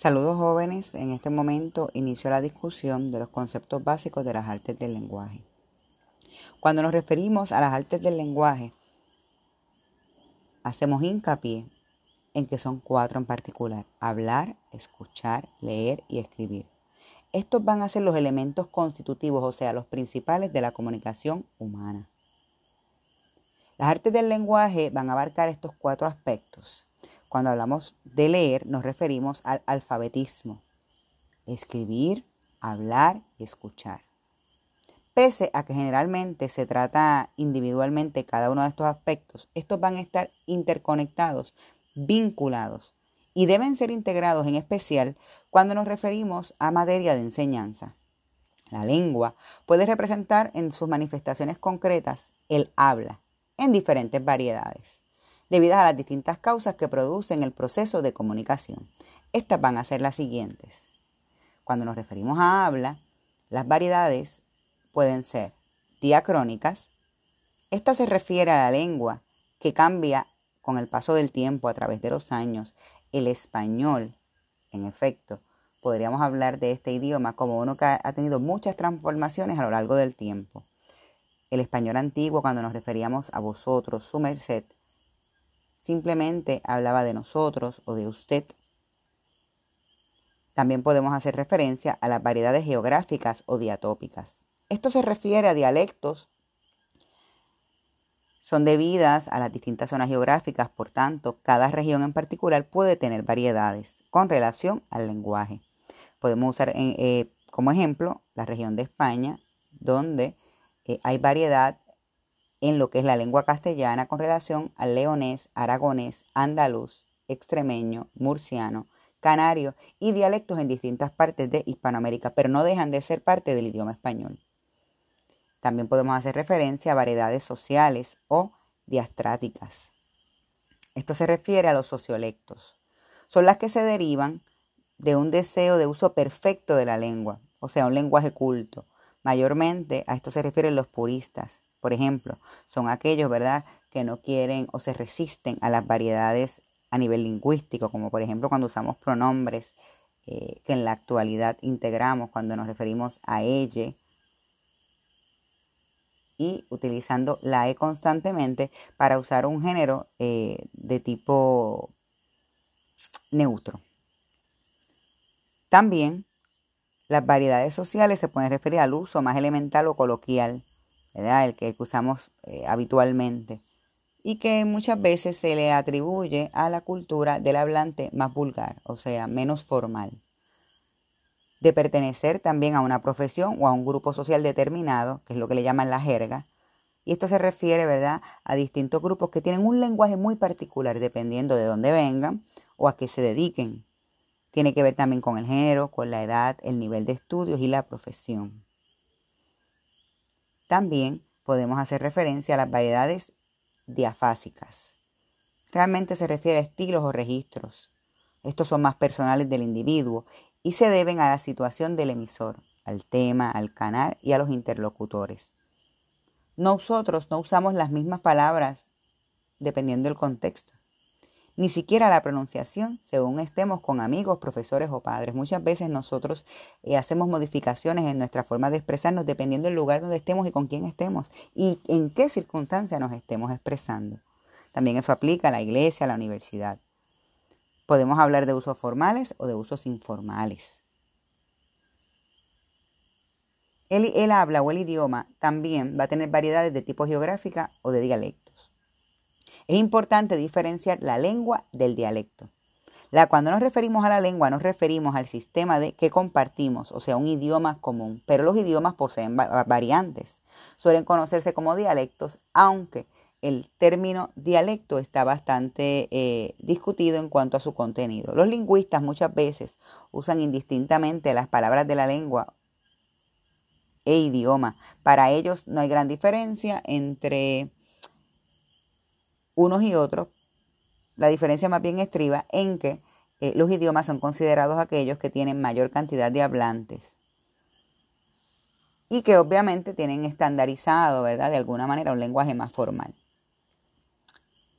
Saludos jóvenes, en este momento inicio la discusión de los conceptos básicos de las artes del lenguaje. Cuando nos referimos a las artes del lenguaje, hacemos hincapié en que son cuatro en particular, hablar, escuchar, leer y escribir. Estos van a ser los elementos constitutivos, o sea, los principales de la comunicación humana. Las artes del lenguaje van a abarcar estos cuatro aspectos. Cuando hablamos de leer, nos referimos al alfabetismo, escribir, hablar y escuchar. Pese a que generalmente se trata individualmente cada uno de estos aspectos, estos van a estar interconectados, vinculados y deben ser integrados en especial cuando nos referimos a materia de enseñanza. La lengua puede representar en sus manifestaciones concretas el habla en diferentes variedades debido a las distintas causas que producen el proceso de comunicación. Estas van a ser las siguientes. Cuando nos referimos a habla, las variedades pueden ser diacrónicas. Esta se refiere a la lengua que cambia con el paso del tiempo a través de los años. El español, en efecto, podríamos hablar de este idioma como uno que ha tenido muchas transformaciones a lo largo del tiempo. El español antiguo, cuando nos referíamos a vosotros, su merced, simplemente hablaba de nosotros o de usted. También podemos hacer referencia a las variedades geográficas o diatópicas. Esto se refiere a dialectos, son debidas a las distintas zonas geográficas, por tanto, cada región en particular puede tener variedades con relación al lenguaje. Podemos usar eh, como ejemplo la región de España, donde eh, hay variedad en lo que es la lengua castellana con relación al leonés, aragonés, andaluz, extremeño, murciano, canario y dialectos en distintas partes de Hispanoamérica, pero no dejan de ser parte del idioma español. También podemos hacer referencia a variedades sociales o diastráticas. Esto se refiere a los sociolectos. Son las que se derivan de un deseo de uso perfecto de la lengua, o sea, un lenguaje culto. Mayormente a esto se refieren los puristas, por ejemplo, son aquellos, ¿verdad?, que no quieren o se resisten a las variedades a nivel lingüístico, como por ejemplo cuando usamos pronombres eh, que en la actualidad integramos cuando nos referimos a ella y utilizando la E constantemente para usar un género eh, de tipo neutro. También las variedades sociales se pueden referir al uso más elemental o coloquial el que usamos eh, habitualmente, y que muchas veces se le atribuye a la cultura del hablante más vulgar, o sea, menos formal. De pertenecer también a una profesión o a un grupo social determinado, que es lo que le llaman la jerga, y esto se refiere, ¿verdad?, a distintos grupos que tienen un lenguaje muy particular dependiendo de dónde vengan o a qué se dediquen. Tiene que ver también con el género, con la edad, el nivel de estudios y la profesión. También podemos hacer referencia a las variedades diafásicas. Realmente se refiere a estilos o registros. Estos son más personales del individuo y se deben a la situación del emisor, al tema, al canal y a los interlocutores. Nosotros no usamos las mismas palabras dependiendo del contexto ni siquiera la pronunciación según estemos con amigos, profesores o padres. Muchas veces nosotros eh, hacemos modificaciones en nuestra forma de expresarnos dependiendo del lugar donde estemos y con quién estemos y en qué circunstancia nos estemos expresando. También eso aplica a la iglesia, a la universidad. Podemos hablar de usos formales o de usos informales. El, el habla o el idioma también va a tener variedades de tipo geográfica o de dialecto. Es importante diferenciar la lengua del dialecto. La, cuando nos referimos a la lengua, nos referimos al sistema de que compartimos, o sea, un idioma común. Pero los idiomas poseen variantes. Suelen conocerse como dialectos, aunque el término dialecto está bastante eh, discutido en cuanto a su contenido. Los lingüistas muchas veces usan indistintamente las palabras de la lengua e idioma. Para ellos no hay gran diferencia entre unos y otros, la diferencia más bien estriba en que eh, los idiomas son considerados aquellos que tienen mayor cantidad de hablantes y que obviamente tienen estandarizado, ¿verdad? De alguna manera un lenguaje más formal.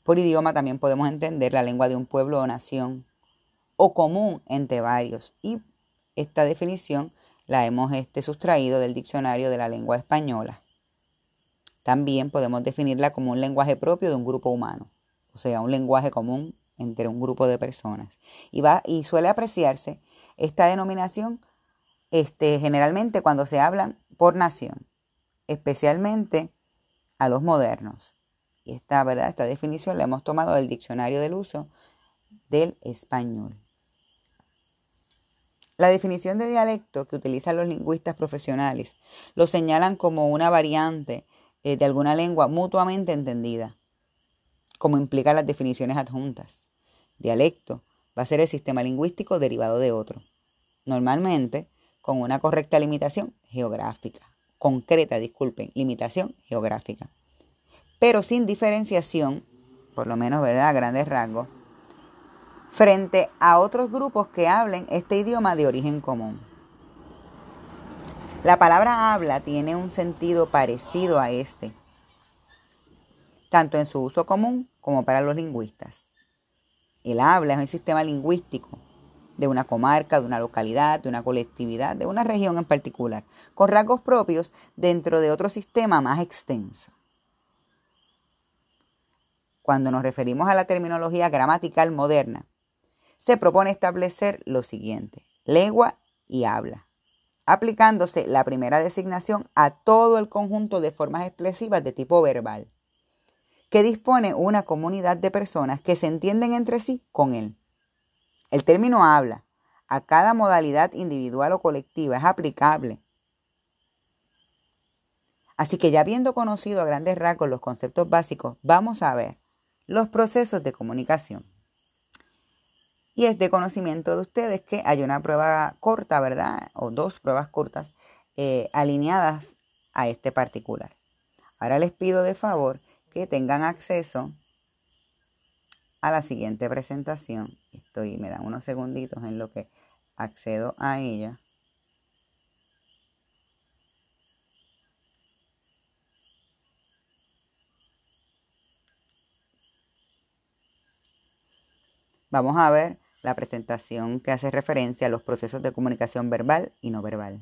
Por idioma también podemos entender la lengua de un pueblo o nación o común entre varios. Y esta definición la hemos este, sustraído del diccionario de la lengua española. También podemos definirla como un lenguaje propio de un grupo humano, o sea, un lenguaje común entre un grupo de personas. Y, va, y suele apreciarse esta denominación este, generalmente cuando se habla por nación, especialmente a los modernos. Y esta, ¿verdad? esta definición la hemos tomado del diccionario del uso del español. La definición de dialecto que utilizan los lingüistas profesionales lo señalan como una variante eh, de alguna lengua mutuamente entendida, como implican las definiciones adjuntas. Dialecto va a ser el sistema lingüístico derivado de otro, normalmente con una correcta limitación geográfica, concreta, disculpen, limitación geográfica, pero sin diferenciación, por lo menos a grandes rasgos, frente a otros grupos que hablen este idioma de origen común. La palabra habla tiene un sentido parecido a este, tanto en su uso común como para los lingüistas. El habla es un sistema lingüístico de una comarca, de una localidad, de una colectividad, de una región en particular, con rasgos propios dentro de otro sistema más extenso. Cuando nos referimos a la terminología gramatical moderna, se propone establecer lo siguiente, lengua y habla, aplicándose la primera designación a todo el conjunto de formas expresivas de tipo verbal, que dispone una comunidad de personas que se entienden entre sí con él. El término habla a cada modalidad individual o colectiva es aplicable. Así que ya habiendo conocido a grandes rasgos los conceptos básicos, vamos a ver los procesos de comunicación. Y es de conocimiento de ustedes que hay una prueba corta, ¿verdad? O dos pruebas cortas eh, alineadas a este particular. Ahora les pido de favor que tengan acceso a la siguiente presentación. Estoy, me dan unos segunditos en lo que accedo a ella. Vamos a ver la presentación que hace referencia a los procesos de comunicación verbal y no verbal.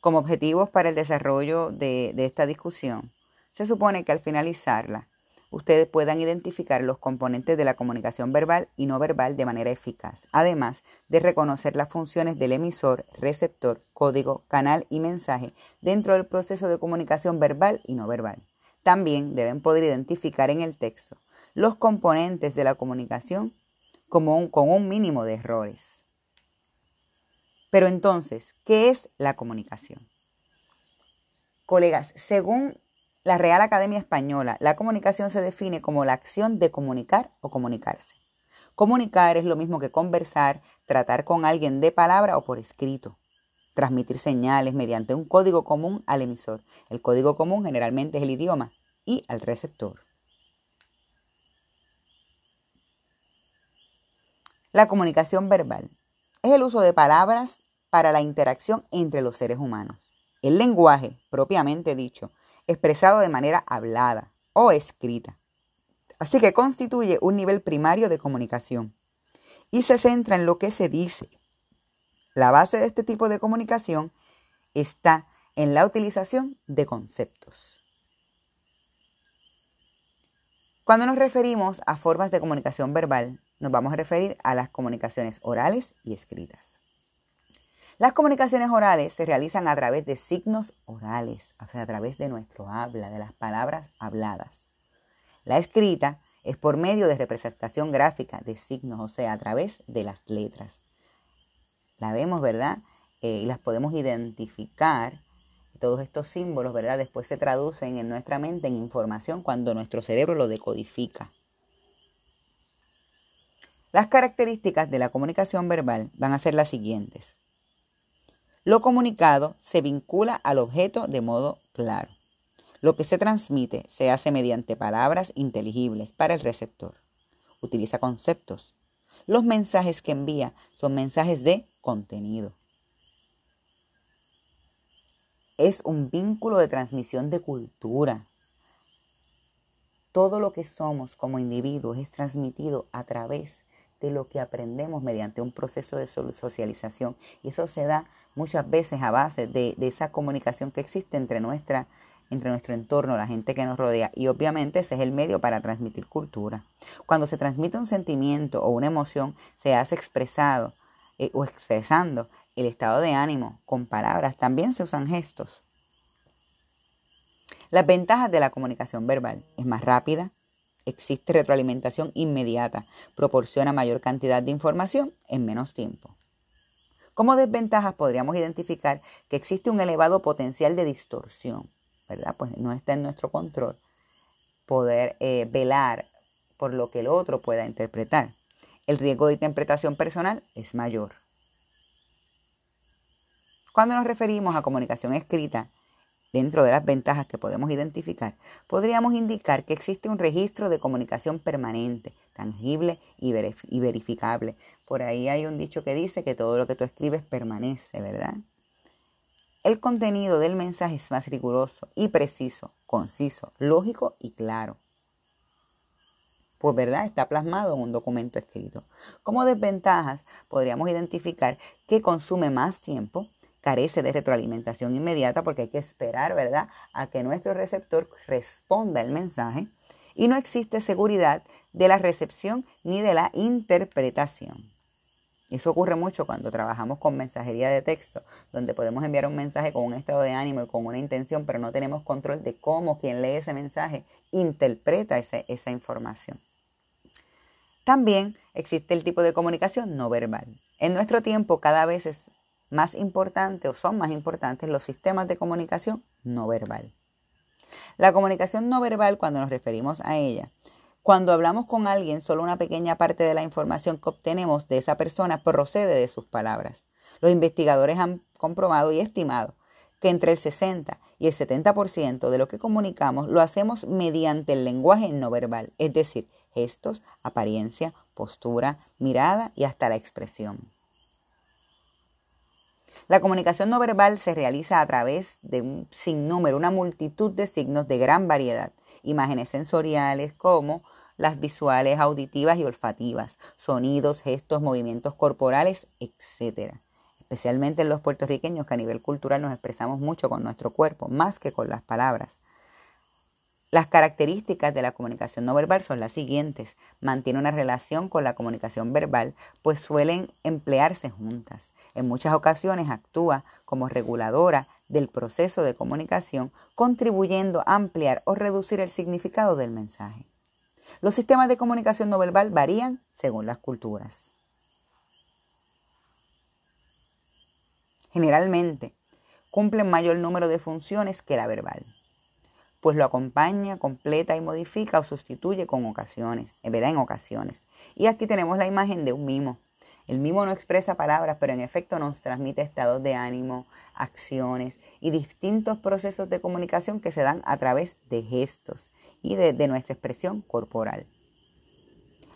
Como objetivos para el desarrollo de, esta discusión, se supone que al finalizarla, ustedes puedan identificar los componentes de la comunicación verbal y no verbal de manera eficaz, además de reconocer las funciones del emisor, receptor, código, canal y mensaje dentro del proceso de comunicación verbal y no verbal. También deben poder identificar en el texto los componentes de la comunicación como con un mínimo de errores. Pero entonces, ¿qué es la comunicación? Colegas, según la Real Academia Española, la comunicación se define como la acción de comunicar o comunicarse. Comunicar es lo mismo que conversar, tratar con alguien de palabra o por escrito. Transmitir señales mediante un código común al emisor. El código común generalmente es el idioma y al receptor. La comunicación verbal es el uso de palabras para la interacción entre los seres humanos. El lenguaje, propiamente dicho, expresado de manera hablada o escrita. Así que constituye un nivel primario de comunicación y se centra en lo que se dice. La base de este tipo de comunicación está en la utilización de conceptos. Cuando nos referimos a formas de comunicación verbal, nos vamos a referir a las comunicaciones orales y escritas. Las comunicaciones orales se realizan a través de signos orales, o sea, a través de nuestro habla, de las palabras habladas. La escrita es por medio de representación gráfica de signos, o sea, a través de las letras. La vemos, ¿verdad? Eh, y las podemos identificar. Todos estos símbolos, ¿verdad? Después se traducen en nuestra mente en información cuando nuestro cerebro lo decodifica. Las características de la comunicación verbal van a ser las siguientes. Lo comunicado se vincula al objeto de modo claro. Lo que se transmite se hace mediante palabras inteligibles para el receptor. Utiliza conceptos. Los mensajes que envía son mensajes de contenido. Es un vínculo de transmisión de cultura. Todo lo que somos como individuos es transmitido a través de lo que aprendemos mediante un proceso de socialización. Y eso se da muchas veces a base de, esa comunicación que existe entre, nuestra, entre nuestro entorno, la gente que nos rodea. Y obviamente ese es el medio para transmitir cultura. Cuando se transmite un sentimiento o una emoción, se hace expresado eh, o expresando el estado de ánimo con palabras. También se usan gestos. Las ventajas de la comunicación verbal es más rápida, existe retroalimentación inmediata, proporciona mayor cantidad de información en menos tiempo. Como desventajas podríamos identificar que existe un elevado potencial de distorsión, ¿verdad? Pues no está en nuestro control poder eh, velar por lo que el otro pueda interpretar. El riesgo de interpretación personal es mayor. Cuando nos referimos a comunicación escrita, Dentro de las ventajas que podemos identificar, podríamos indicar que existe un registro de comunicación permanente, tangible y, verificable. Por ahí hay un dicho que dice que todo lo que tú escribes permanece, ¿verdad? El contenido del mensaje es más riguroso y preciso, conciso, lógico y claro. Pues verdad, está plasmado en un documento escrito. Como desventajas, podríamos identificar que consume más tiempo, carece de retroalimentación inmediata porque hay que esperar, ¿verdad?, a que nuestro receptor responda el mensaje y no existe seguridad de la recepción ni de la interpretación. Eso ocurre mucho cuando trabajamos con mensajería de texto, donde podemos enviar un mensaje con un estado de ánimo y con una intención, pero no tenemos control de cómo quien lee ese mensaje interpreta esa información. También existe el tipo de comunicación no verbal. En nuestro tiempo cada vez es más importantes o son más importantes los sistemas de comunicación no verbal. La comunicación no verbal, cuando nos referimos a ella, cuando hablamos con alguien, solo una pequeña parte de la información que obtenemos de esa persona procede de sus palabras. Los investigadores han comprobado y estimado que entre el 60 y el 70% de lo que comunicamos lo hacemos mediante el lenguaje no verbal, es decir, gestos, apariencia, postura, mirada y hasta la expresión. La comunicación no verbal se realiza a través de un sinnúmero, una multitud de signos de gran variedad, imágenes sensoriales como las visuales, auditivas y olfativas, sonidos, gestos, movimientos corporales, etc. Especialmente en los puertorriqueños que a nivel cultural nos expresamos mucho con nuestro cuerpo, más que con las palabras. Las características de la comunicación no verbal son las siguientes. Mantiene una relación con la comunicación verbal, pues suelen emplearse juntas. En muchas ocasiones actúa como reguladora del proceso de comunicación, contribuyendo a ampliar o reducir el significado del mensaje. Los sistemas de comunicación no verbal varían según las culturas. Generalmente, cumplen mayor número de funciones que la verbal, pues lo acompaña, completa y modifica o sustituye con ocasiones, en ocasiones. Y aquí tenemos la imagen de un mimo el mimo no expresa palabras, pero en efecto nos transmite estados de ánimo, acciones y distintos procesos de comunicación que se dan a través de gestos y de, nuestra expresión corporal.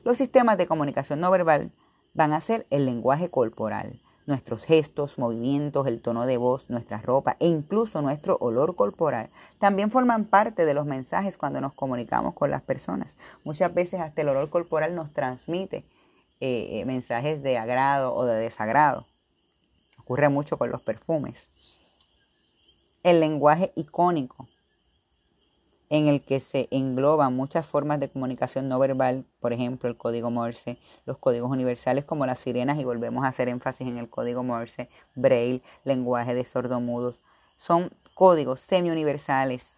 Los sistemas de comunicación no verbal van a ser el lenguaje corporal, nuestros gestos, movimientos, el tono de voz, nuestra ropa e incluso nuestro olor corporal. También forman parte de los mensajes cuando nos comunicamos con las personas. Muchas veces hasta el olor corporal nos transmite eh, mensajes de agrado o de desagrado. Ocurre mucho con los perfumes. El lenguaje icónico, en el que se engloban muchas formas de comunicación no verbal, por ejemplo, el código Morse, los códigos universales como las sirenas, y volvemos a hacer énfasis en el código Morse, Braille, lenguaje de sordomudos, son códigos semi-universales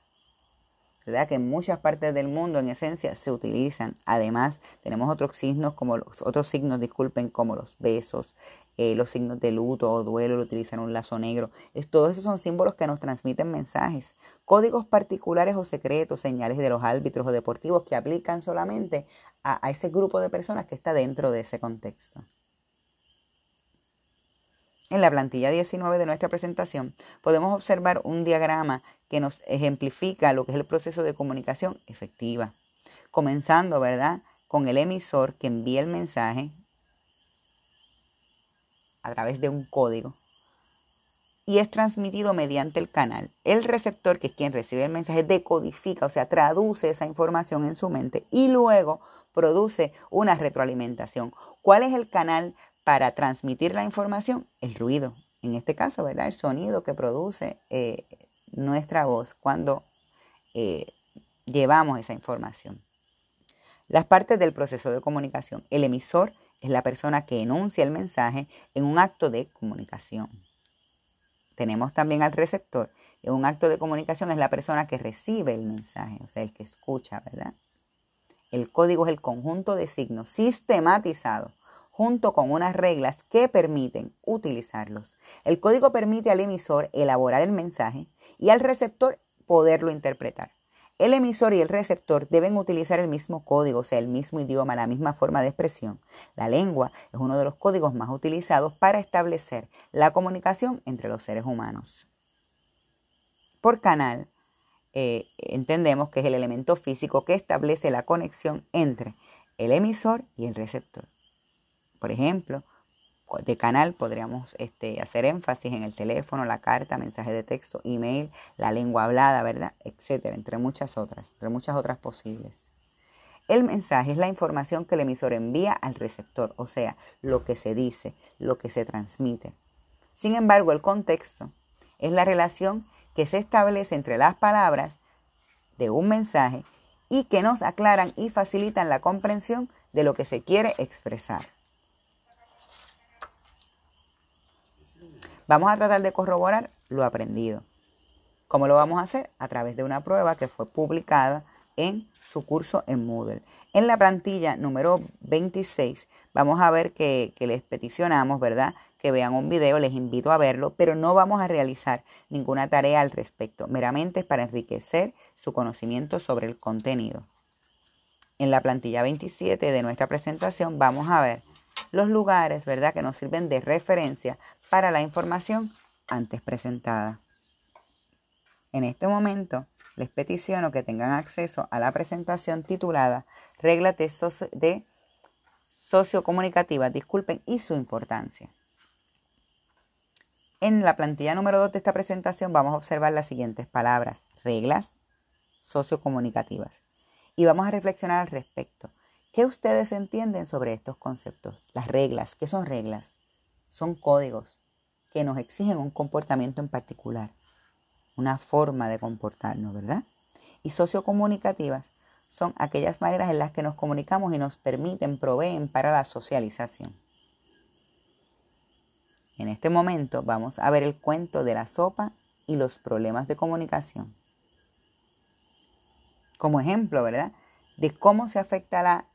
que en muchas partes del mundo en esencia se utilizan. Además, tenemos otros signos como los otros signos, disculpen, como los besos, eh, los signos de luto o duelo, lo utilizan un lazo negro. Es, todos esos son símbolos que nos transmiten mensajes, códigos particulares o secretos, señales de los árbitros o deportivos que aplican solamente a ese grupo de personas que está dentro de ese contexto. En la plantilla 19 de nuestra presentación podemos observar un diagrama que nos ejemplifica lo que es el proceso de comunicación efectiva. Comenzando, ¿verdad? Con el emisor que envía el mensaje a través de un código. y es transmitido mediante el canal. El receptor, que es quien recibe el mensaje, decodifica, o sea, traduce esa información en su mente y luego produce una retroalimentación. ¿Cuál es el canal para transmitir la información? El ruido. En este caso, ¿verdad? El sonido que produce eh, nuestra voz cuando eh, llevamos esa información. Las partes del proceso de comunicación. El emisor es la persona que enuncia el mensaje en un acto de comunicación. Tenemos también al receptor. En un acto de comunicación es la persona que recibe el mensaje, o sea, el que escucha, ¿verdad? El código es el conjunto de signos sistematizado junto con unas reglas que permiten utilizarlos. El código permite al emisor elaborar el mensaje y al receptor poderlo interpretar. El emisor y el receptor deben utilizar el mismo código, o sea, el mismo idioma, la misma forma de expresión. La lengua es uno de los códigos más utilizados para establecer la comunicación entre los seres humanos. Por canal, eh, entendemos que es el elemento físico que establece la conexión entre el emisor y el receptor. Por ejemplo, de canal podríamos este, hacer énfasis en el teléfono, la carta, mensaje de texto, email, la lengua hablada, ¿verdad? Etcétera, entre muchas otras, entre muchas otras posibles. El mensaje es la información que el emisor envía al receptor, o sea, lo que se dice, lo que se transmite. Sin embargo, el contexto es la relación que se establece entre las palabras de un mensaje y que nos aclaran y facilitan la comprensión de lo que se quiere expresar. Vamos a tratar de corroborar lo aprendido. ¿Cómo lo vamos a hacer? A través de una prueba que fue publicada en su curso en Moodle. En la plantilla número 26 vamos a ver que, les peticionamos, ¿verdad? Que vean un video, les invito a verlo, pero no vamos a realizar ninguna tarea al respecto. Meramente es para enriquecer su conocimiento sobre el contenido. En la plantilla 27 de nuestra presentación vamos a ver los lugares, ¿verdad?, que nos sirven de referencia para la información antes presentada. En este momento, les peticiono que tengan acceso a la presentación titulada Reglas de, socio de sociocomunicativas, disculpen, y su importancia. En la plantilla número 2 de esta presentación vamos a observar las siguientes palabras, reglas sociocomunicativas, y vamos a reflexionar al respecto. ¿Qué ustedes entienden sobre estos conceptos? Las reglas, ¿qué son reglas? Son códigos que nos exigen un comportamiento en particular, una forma de comportarnos, ¿verdad? Y sociocomunicativas son aquellas maneras en las que nos comunicamos y nos permiten, proveen para la socialización. En este momento vamos a ver el cuento de la sopa y los problemas de comunicación. Como ejemplo, ¿verdad? De cómo se afecta la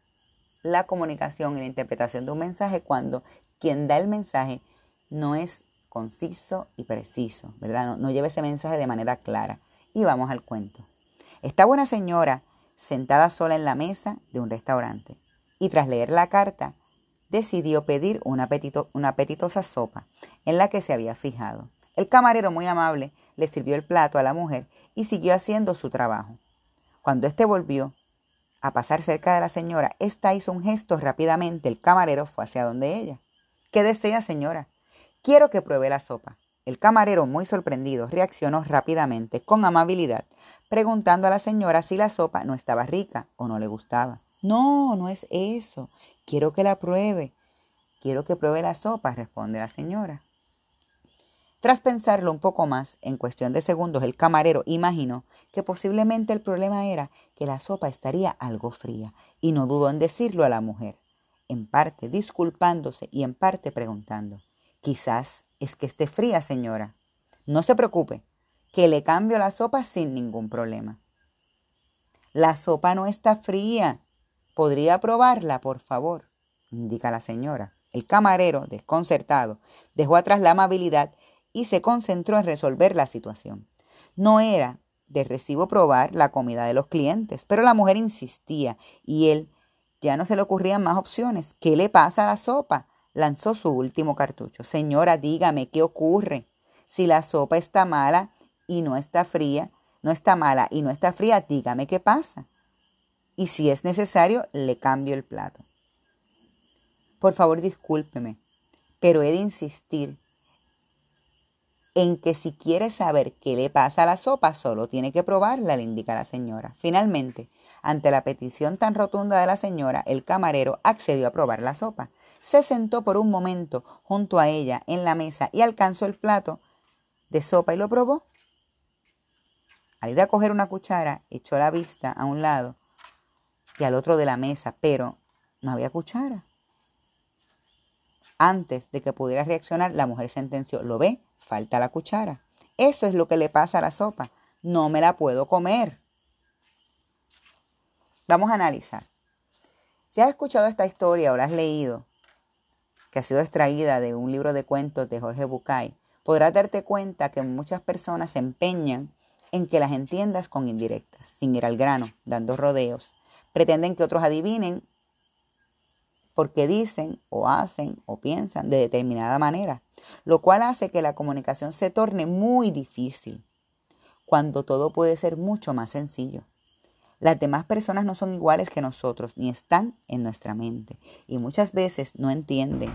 la comunicación y la interpretación de un mensaje cuando quien da el mensaje no es conciso y preciso, ¿verdad? No, lleva ese mensaje de manera clara. Y vamos al cuento. Estaba una señora sentada sola en la mesa de un restaurante y tras leer la carta decidió pedir una, una apetitosa sopa en la que se había fijado. El camarero muy amable le sirvió el plato a la mujer y siguió haciendo su trabajo. Cuando éste volvió, a pasar cerca de la señora, ésta hizo un gesto rápidamente. El camarero fue hacia donde ella. ¿Qué desea, señora? Quiero que pruebe la sopa. El camarero, muy sorprendido, reaccionó rápidamente, con amabilidad, preguntando a la señora si la sopa no estaba rica o no le gustaba. No, no es eso. Quiero que la pruebe. Quiero que pruebe la sopa, responde la señora. Tras pensarlo un poco más, en cuestión de segundos, el camarero imaginó que posiblemente el problema era que la sopa estaría algo fría, y no dudó en decirlo a la mujer, en parte disculpándose y en parte preguntando, quizás es que esté fría, señora. No se preocupe, que le cambio la sopa sin ningún problema. La sopa no está fría. ¿Podría probarla, por favor? indica la señora. El camarero, desconcertado, dejó atrás la amabilidad y se concentró en resolver la situación. No era de recibo probar la comida de los clientes, pero la mujer insistía y él ya no se le ocurrían más opciones. ¿Qué le pasa a la sopa? Lanzó su último cartucho. Señora, dígame, ¿qué ocurre? Si la sopa está mala y no está fría, no está mala y no está fría, dígame qué pasa. Y si es necesario, le cambio el plato. Por favor, discúlpeme, pero he de insistir en que si quiere saber qué le pasa a la sopa, solo tiene que probarla, le indica la señora. Finalmente, ante la petición tan rotunda de la señora, el camarero accedió a probar la sopa. Se sentó por un momento junto a ella en la mesa y alcanzó el plato de sopa y lo probó. Al ir a coger una cuchara, echó la vista a un lado y al otro de la mesa, pero no había cuchara. Antes de que pudiera reaccionar, la mujer sentenció, ¿lo ve? Falta la cuchara. Eso es lo que le pasa a la sopa. No me la puedo comer. Vamos a analizar. Si has escuchado esta historia o la has leído, que ha sido extraída de un libro de cuentos de Jorge Bucay, podrás darte cuenta que muchas personas se empeñan en que las entiendas con indirectas, sin ir al grano, dando rodeos. Pretenden que otros adivinen porque dicen o hacen o piensan de determinada manera, lo cual hace que la comunicación se torne muy difícil, cuando todo puede ser mucho más sencillo. Las demás personas no son iguales que nosotros, ni están en nuestra mente, y muchas veces no entienden,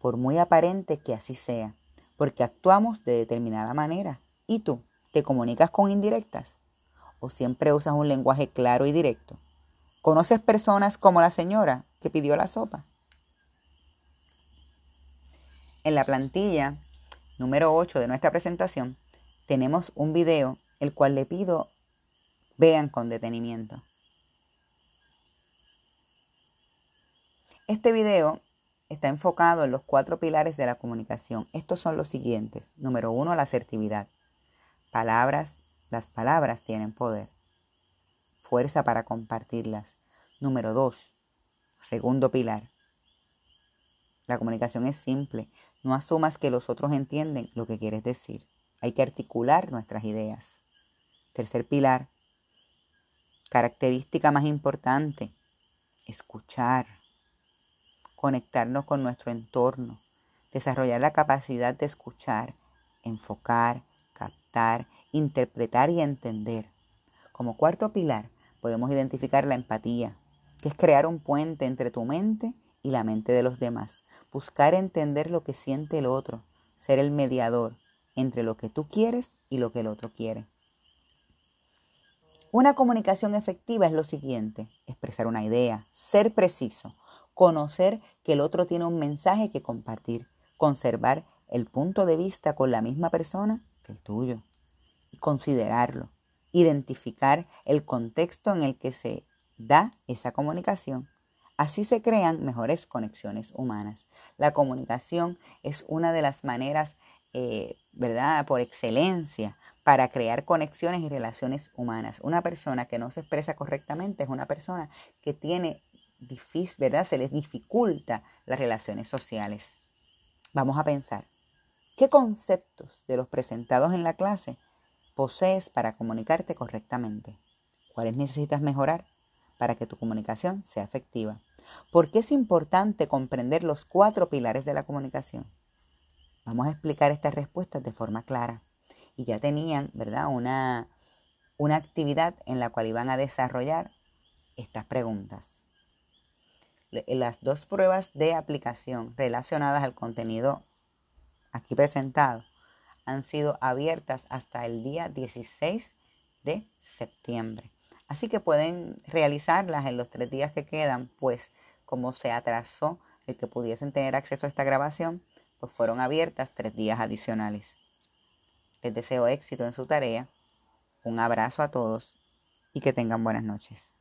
por muy aparente que así sea, porque actuamos de determinada manera. ¿Y tú? ¿Te comunicas con indirectas? ¿O siempre usas un lenguaje claro y directo? ¿Conoces personas como la señora que pidió la sopa? En la plantilla número 8 de nuestra presentación tenemos un video el cual le pido vean con detenimiento. Este video está enfocado en los cuatro pilares de la comunicación. Estos son los siguientes. Número uno, la asertividad. Palabras, las palabras tienen poder fuerza para compartirlas. Número dos, segundo pilar. La comunicación es simple. No asumas que los otros entienden lo que quieres decir. Hay que articular nuestras ideas. Tercer pilar. Característica más importante. Escuchar. Conectarnos con nuestro entorno. Desarrollar la capacidad de escuchar, enfocar, captar, interpretar y entender. Como cuarto pilar, podemos identificar la empatía, que es crear un puente entre tu mente y la mente de los demás. Buscar entender lo que siente el otro, ser el mediador entre lo que tú quieres y lo que el otro quiere. Una comunicación efectiva es lo siguiente, expresar una idea, ser preciso, conocer que el otro tiene un mensaje que compartir, conservar el punto de vista con la misma persona que el tuyo y considerarlo, identificar el contexto en el que se da esa comunicación. Así se crean mejores conexiones humanas. La comunicación es una de las maneras, eh, ¿verdad?, por excelencia para crear conexiones y relaciones humanas. Una persona que no se expresa correctamente es una persona que tiene difícil, ¿verdad? Se les dificulta las relaciones sociales. Vamos a pensar, ¿qué conceptos de los presentados en la clase posees para comunicarte correctamente? ¿Cuáles necesitas mejorar para que tu comunicación sea efectiva? ¿Por qué es importante comprender los cuatro pilares de la comunicación? Vamos a explicar estas respuestas de forma clara. Y ya tenían, ¿verdad? Una, una actividad en la cual iban a desarrollar estas preguntas. Las dos pruebas de aplicación relacionadas al contenido aquí presentado han sido abiertas hasta el día 16 de septiembre. Así que pueden realizarlas en los tres días que quedan, pues como se atrasó el que pudiesen tener acceso a esta grabación, pues fueron abiertas tres días adicionales. Les deseo éxito en su tarea, un abrazo a todos y que tengan buenas noches.